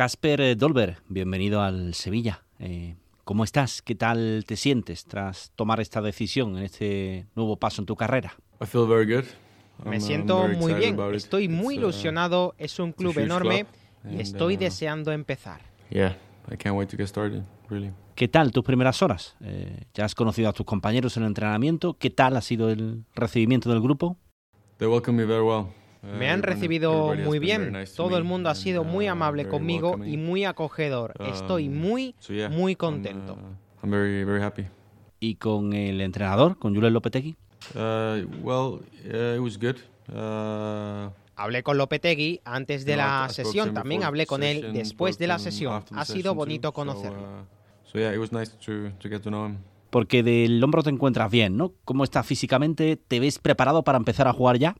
Casper Dolber, bienvenido al Sevilla. Eh, ¿Cómo estás? ¿Qué tal te sientes tras tomar esta decisión en este nuevo paso en tu carrera? Me siento muy bien, estoy muy ilusionado, es un club enorme y estoy uh, deseando empezar. ¿Qué tal tus primeras horas? Eh, ¿Ya has conocido a tus compañeros en el entrenamiento? ¿Qué tal ha sido el recibimiento del grupo? Me han uh, recibido muy bien. Todo el mundo ha sido muy uh, amable conmigo y muy acogedor. Estoy um, muy, muy contento. ¿Y con el entrenador, con Julen Lopetegui? Hablé con Lopetegui antes de la sesión, también hablé con él después de la sesión. Ha sido bonito conocerlo. Porque del hombro te encuentras bien, ¿no? ¿Cómo estás físicamente? ¿Te ves preparado para empezar a jugar ya?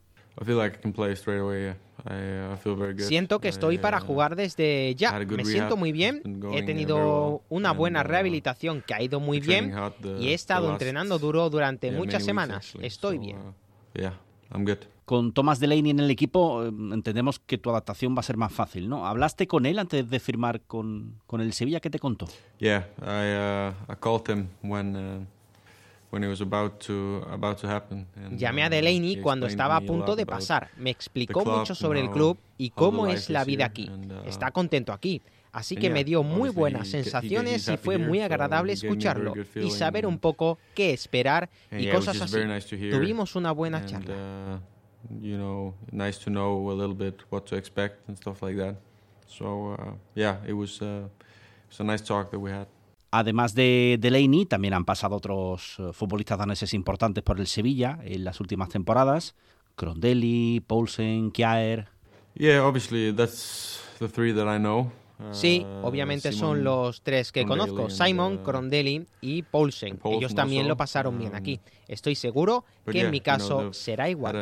Siento que estoy para uh, jugar desde ya. Me siento muy bien. He tenido una buena uh, rehabilitación que ha ido muy bien y he estado entrenando duro durante muchas semanas. Estoy bien. Con Thomas Delaney en el equipo, eh, entendemos que tu adaptación va a ser más fácil, ¿no? ¿Hablaste con él antes de firmar con, con el Sevilla? ¿Qué te contó? Yeah, I, uh, I called him when, uh, Llamé a uh, Delaney cuando estaba a punto de pasar. Me explicó mucho sobre el club y cómo es la vida aquí. Uh, Está contento aquí. Así que me dio muy buenas sensaciones y fue muy agradable escucharlo y saber un poco qué esperar y cosas así. Tuvimos una buena charla you know, nice to know a little bit what to expect and stuff like that. So uh, yeah, it was, uh, it was a nice talk that we had. Además de Delaney, también han pasado otros uh, futbolistas daneses importantes por el Sevilla en las últimas temporadas. Crondelli, Poulsen, Kjaer. Yeah, obviously that's the three that I know. Sí, ah, obviamente son los tres que conozco, Simon, uh, Crondelli y Paulsen. Ellos también lo pasaron bien aquí. Um, Estoy seguro que en mi caso será igual.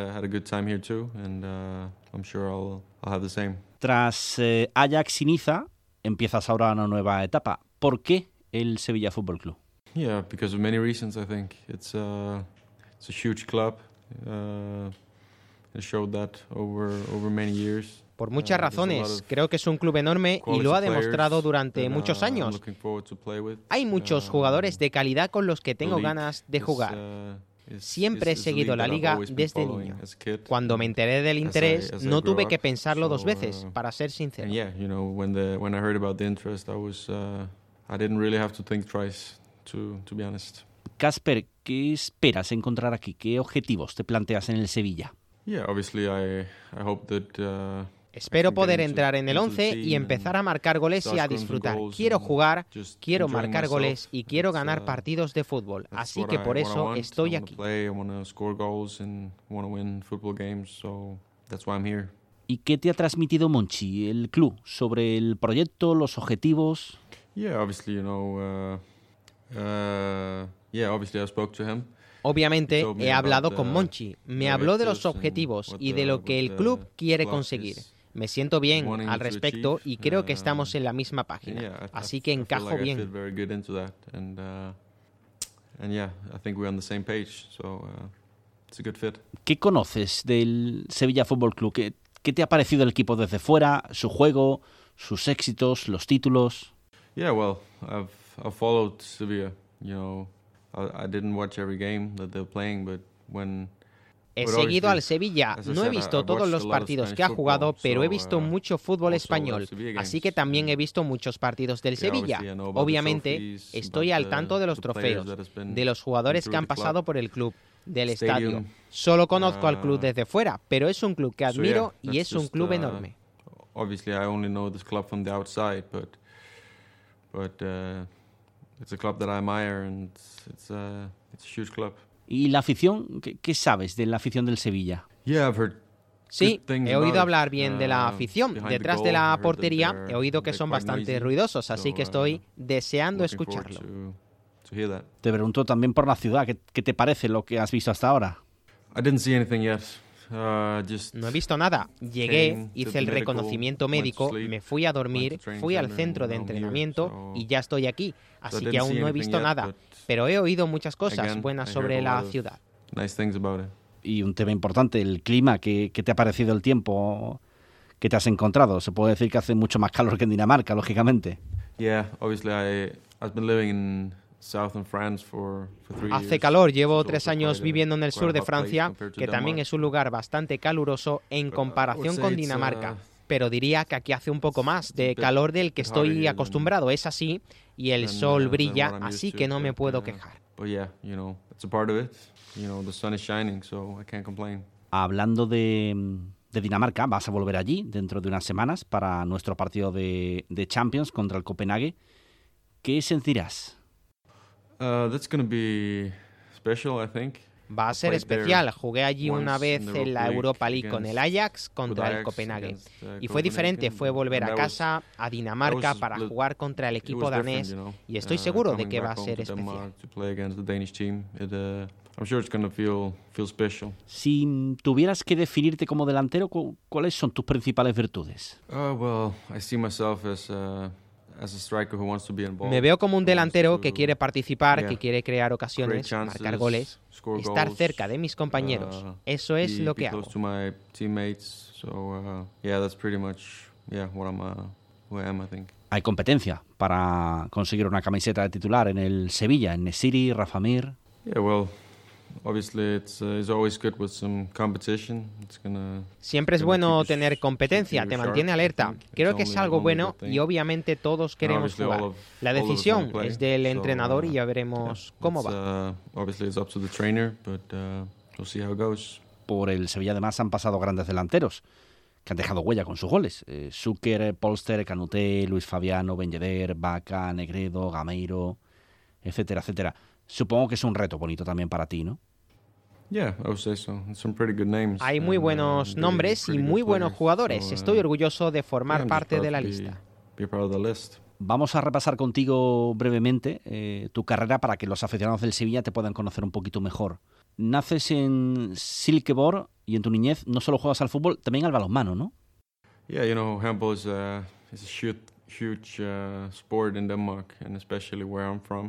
Tras eh, Ajax y Niza, empiezas ahora una nueva etapa. ¿Por qué el Sevilla Fútbol Club? Yeah, because of many reasons, I think. It's a, it's a huge club. Uh, it showed that over, over many years por muchas razones. Creo que es un club enorme y lo ha demostrado durante muchos años. Hay muchos jugadores de calidad con los que tengo ganas de jugar. Siempre he seguido la liga desde niño. Cuando me enteré del interés, no tuve que pensarlo dos veces, para ser sincero. Casper, ¿qué esperas encontrar aquí? ¿Qué objetivos te planteas en el Sevilla? Yeah, obviously I, I hope that uh, Espero poder entrar en el 11 y empezar a marcar goles y a disfrutar. Quiero jugar, quiero marcar goles y quiero ganar uh, partidos de fútbol. Así que por eso estoy aquí. ¿Y qué te ha transmitido Monchi, el club, sobre el proyecto, los objetivos? Yeah, obviously, you know, uh, uh, yeah, obviously I spoke to him. Obviamente he hablado con Monchi, me habló de los objetivos y de lo que el club quiere conseguir. Me siento bien al respecto y creo que estamos en la misma página, así que encajo bien. ¿Qué conoces del Sevilla Fútbol Club? ¿Qué, ¿Qué, te ha parecido el equipo desde fuera, su juego, sus éxitos, los títulos? Yeah, well, I've, I've followed Sevilla. You know, I, I didn't watch every game that they're playing, but when He seguido al Sevilla. No he visto todos los partidos que ha jugado, pero he visto uh, mucho fútbol español, así que también he visto muchos partidos del Sevilla. Obviamente, estoy al tanto de los trofeos, de los jugadores que han pasado por el club, del estadio. Solo conozco al club uh, desde fuera, pero es un club que admiro y es un club uh, enorme. Obviously, I only know this club from the outside, but but it's a club that I admire and it's a, it's a huge club. ¿Y la afición? ¿Qué, sabes de la afición del Sevilla? Sí, he oído hablar bien de la uh, afición. Detrás de la portería he oído que son bastante ruidosos, así que estoy uh, deseando escucharlo. Te pregunto también por la ciudad, ¿qué, te parece lo que has visto hasta ahora? Uh, no he visto nada. Llegué, hice el reconocimiento médico, me fui a dormir, fui al centro de entrenamiento y ya estoy aquí. Así que aún no he visto nada pero he oído muchas cosas buenas sobre la ciudad. Y un tema importante, el clima, ¿qué, te ha parecido el tiempo? que te has encontrado. Se puede decir que hace mucho más calor que en Dinamarca, lógicamente. Yeah, obviously I I've been living in Hace calor, llevo tres años viviendo en el sur de Francia, que también es un lugar bastante caluroso en uh, comparación con Dinamarca. Uh, Pero diría que aquí hace un poco más de calor del que estoy acostumbrado. Es así y el sol uh, brilla, así que no me puedo quejar. Hablando de, de Dinamarca, vas a volver allí dentro de unas semanas para nuestro partido de, de Champions contra el Copenhague. ¿Qué sentirás? Uh, that's going to be special, I think. Va a ser especial. Jugué allí una vez en la Europa League con el Ajax contra el Copenhague. Uh, y fue diferente, fue volver a casa, a Dinamarca, para jugar contra el equipo danés. Y estoy uh, seguro de que va a ser especial. Si tuvieras que definirte como delantero, ¿cuáles son tus principales virtudes? Uh, well, I see myself as me veo como un delantero que quiere participar, que quiere crear ocasiones, marcar goles, estar cerca de mis compañeros. Uh, Eso es lo que hago. Hay competencia para conseguir una camiseta de titular en el Sevilla, en Nesiri, Rafa Mir. Siempre es bueno tener competencia, te mantiene alerta. Creo que es algo bueno y obviamente todos queremos jugar. La decisión es del entrenador y ya veremos cómo va. Por el Sevilla además han pasado grandes delanteros que han dejado huella con sus goles. Eh, Zucker, Polster, Canuté, Luis Fabiano, Benjeder, Vaca, Negredo, Gameiro, etcétera, etcétera. Supongo que es un reto bonito también para ti, ¿no? Hay muy uh, buenos nombres y muy buenos jugadores. Estoy uh, orgulloso de formar parte de la lista. Vamos a repasar contigo brevemente eh, tu carrera para que los aficionados del Sevilla te puedan conocer un poquito mejor. Naces en Silkeborg y en tu niñez no solo juegas al fútbol, también al balonmano, ¿no? Yeah, you know, handball is a, is a shoot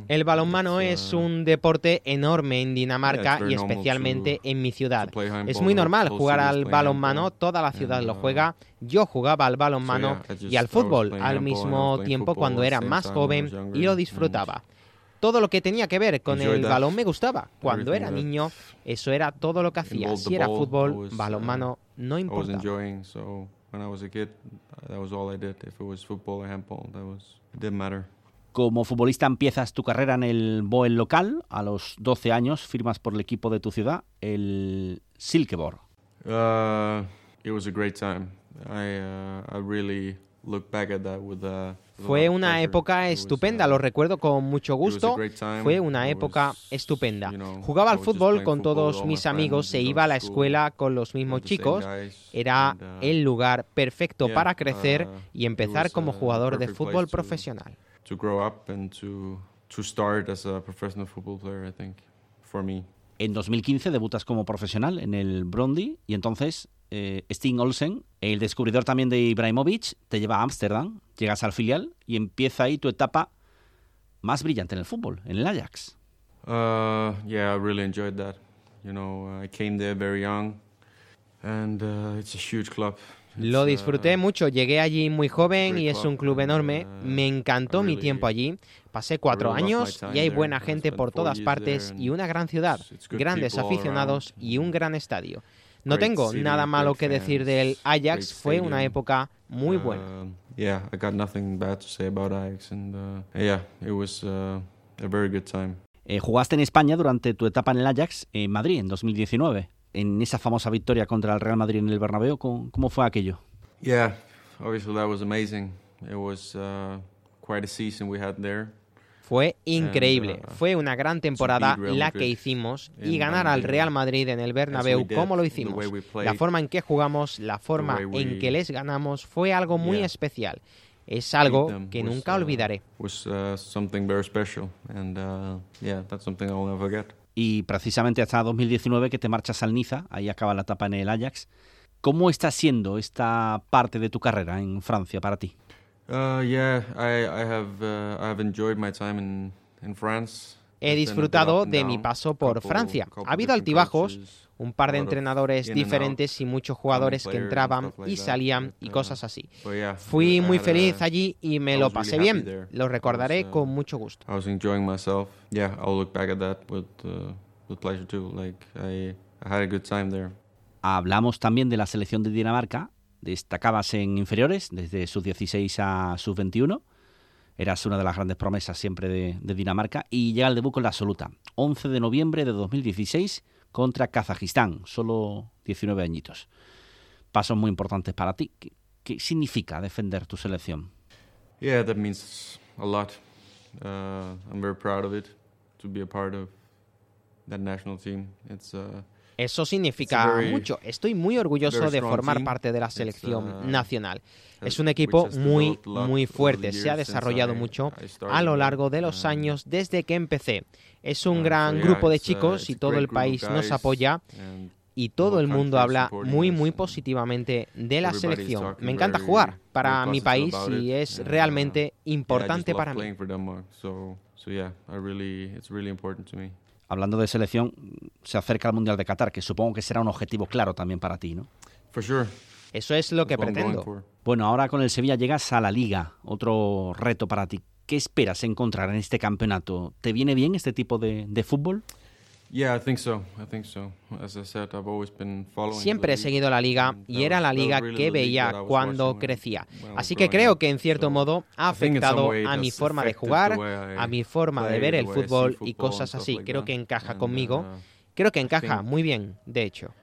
el balonmano es uh, un deporte enorme en Dinamarca y especialmente en mi ciudad. Es muy normal jugar al balonmano, toda la ciudad lo uh, juega. Yo jugaba al balonmano y al fútbol al mismo tiempo cuando era más joven y lo disfrutaba. Todo lo que tenía que ver con el balón me gustaba. Cuando era niño, eso era todo lo que hacía. Si era fútbol, uh, balonmano, no importa. Como futbolista empiezas tu carrera en el Boel local. A los 12 años firmas por el equipo de tu ciudad, el Silkeborg. Uh, it was a great time. I, uh, I really look back at that with uh, fue una época estupenda, lo recuerdo con mucho gusto. Fue una época estupenda. Jugaba al fútbol con todos mis amigos, se iba a la escuela con los mismos chicos. Era uh, el lugar perfecto para crecer uh, y empezar como jugador de fútbol profesional. En 2015 debutas como profesional en el Brondi y entonces eh, Sting Olsen, el descubridor también de Ibrahimovic, te lleva a Ámsterdam, llegas al filial y empieza ahí tu etapa más brillante en el fútbol, en el Ajax. Uh, yeah, I really enjoyed that. You know, I came there very young and uh, it's a huge club. Lo disfruté uh, mucho, llegué allí muy joven y es un club enorme. Uh, Me encantó mi tiempo allí. Pasé cuatro años y hay buena gente por todas partes y una gran ciudad, grandes aficionados y un gran estadio. No tengo nada malo que decir del Ajax, fue una época muy buena. jugaste en España durante tu etapa en el Ajax en Madrid en 2019, en esa famosa victoria contra el Real Madrid en el Bernabéu. ¿Cómo, fue aquello? Yeah, obviously that was amazing. It was uh, quite a season we had there. Fue increíble. Uh, Fue una gran temporada la que hicimos y ganar al Real Madrid en el Bernabéu como lo hicimos. La forma en que jugamos, la forma en que les ganamos fue algo muy especial. Es algo que nunca uh, olvidaré. Uh, y precisamente hasta 2019 que te marchas al Niza, ahí acaba la etapa en el Ajax. ¿Cómo está siendo esta parte de tu carrera en Francia para ti? He disfrutado de mi paso por Francia. Ha habido altibajos, un par de entrenadores diferentes y muchos jugadores que entraban y salían y cosas así. Fui muy feliz allí y me lo pasé bien. Lo recordaré con mucho gusto. Hablamos también de la selección de Dinamarca. Destacabas en inferiores, desde sus 16 a sus 21 eras una de las grandes promesas siempre de, Dinamarca y llega el debut con la absoluta. 11 de noviembre de 2016 contra Kazajistán, solo 19 añitos. Pasos muy importantes para ti. ¿Qué, significa defender tu selección? Yeah, that means a lot. Uh, I'm very proud of it to be a part of that national team. It's uh, eso significa mucho. Estoy muy orgulloso de formar parte de la selección uh, nacional. Es un equipo muy, muy fuerte. Se ha desarrollado mucho a lo largo de los años desde que empecé. Es un gran grupo de uh, chicos y todo el país nos apoya y todo el mundo habla muy muy positivamente de la selección. Me encanta jugar para mi país y es realmente importante para mí hablando de selección, se acerca al Mundial de Qatar, que supongo que será un objetivo claro también para ti, ¿no? Eso es lo que pretendo. Bueno, ahora con el Sevilla llegas a la Liga, otro reto para ti. ¿Qué esperas encontrar en este campeonato? ¿Te viene bien este tipo de, de fútbol? Siempre he seguido la liga y era la liga que veía cuando crecía. Así que creo que en cierto modo ha afectado a mi forma de jugar, a mi forma de ver el fútbol y cosas así. Creo que encaja conmigo. Uh, creo que encaja muy bien, de hecho.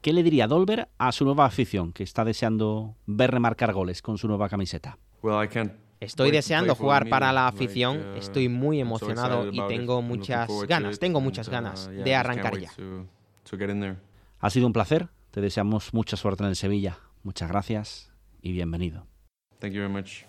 ¿Qué le diría Dolber a su nueva afición que está deseando ver remarcar goles con su nueva camiseta? Estoy deseando jugar para la afición, estoy muy emocionado y tengo muchas ganas, tengo muchas ganas de arrancar ya. Ha sido un placer, te deseamos mucha suerte en el Sevilla. Muchas gracias y bienvenido. Thank you very much.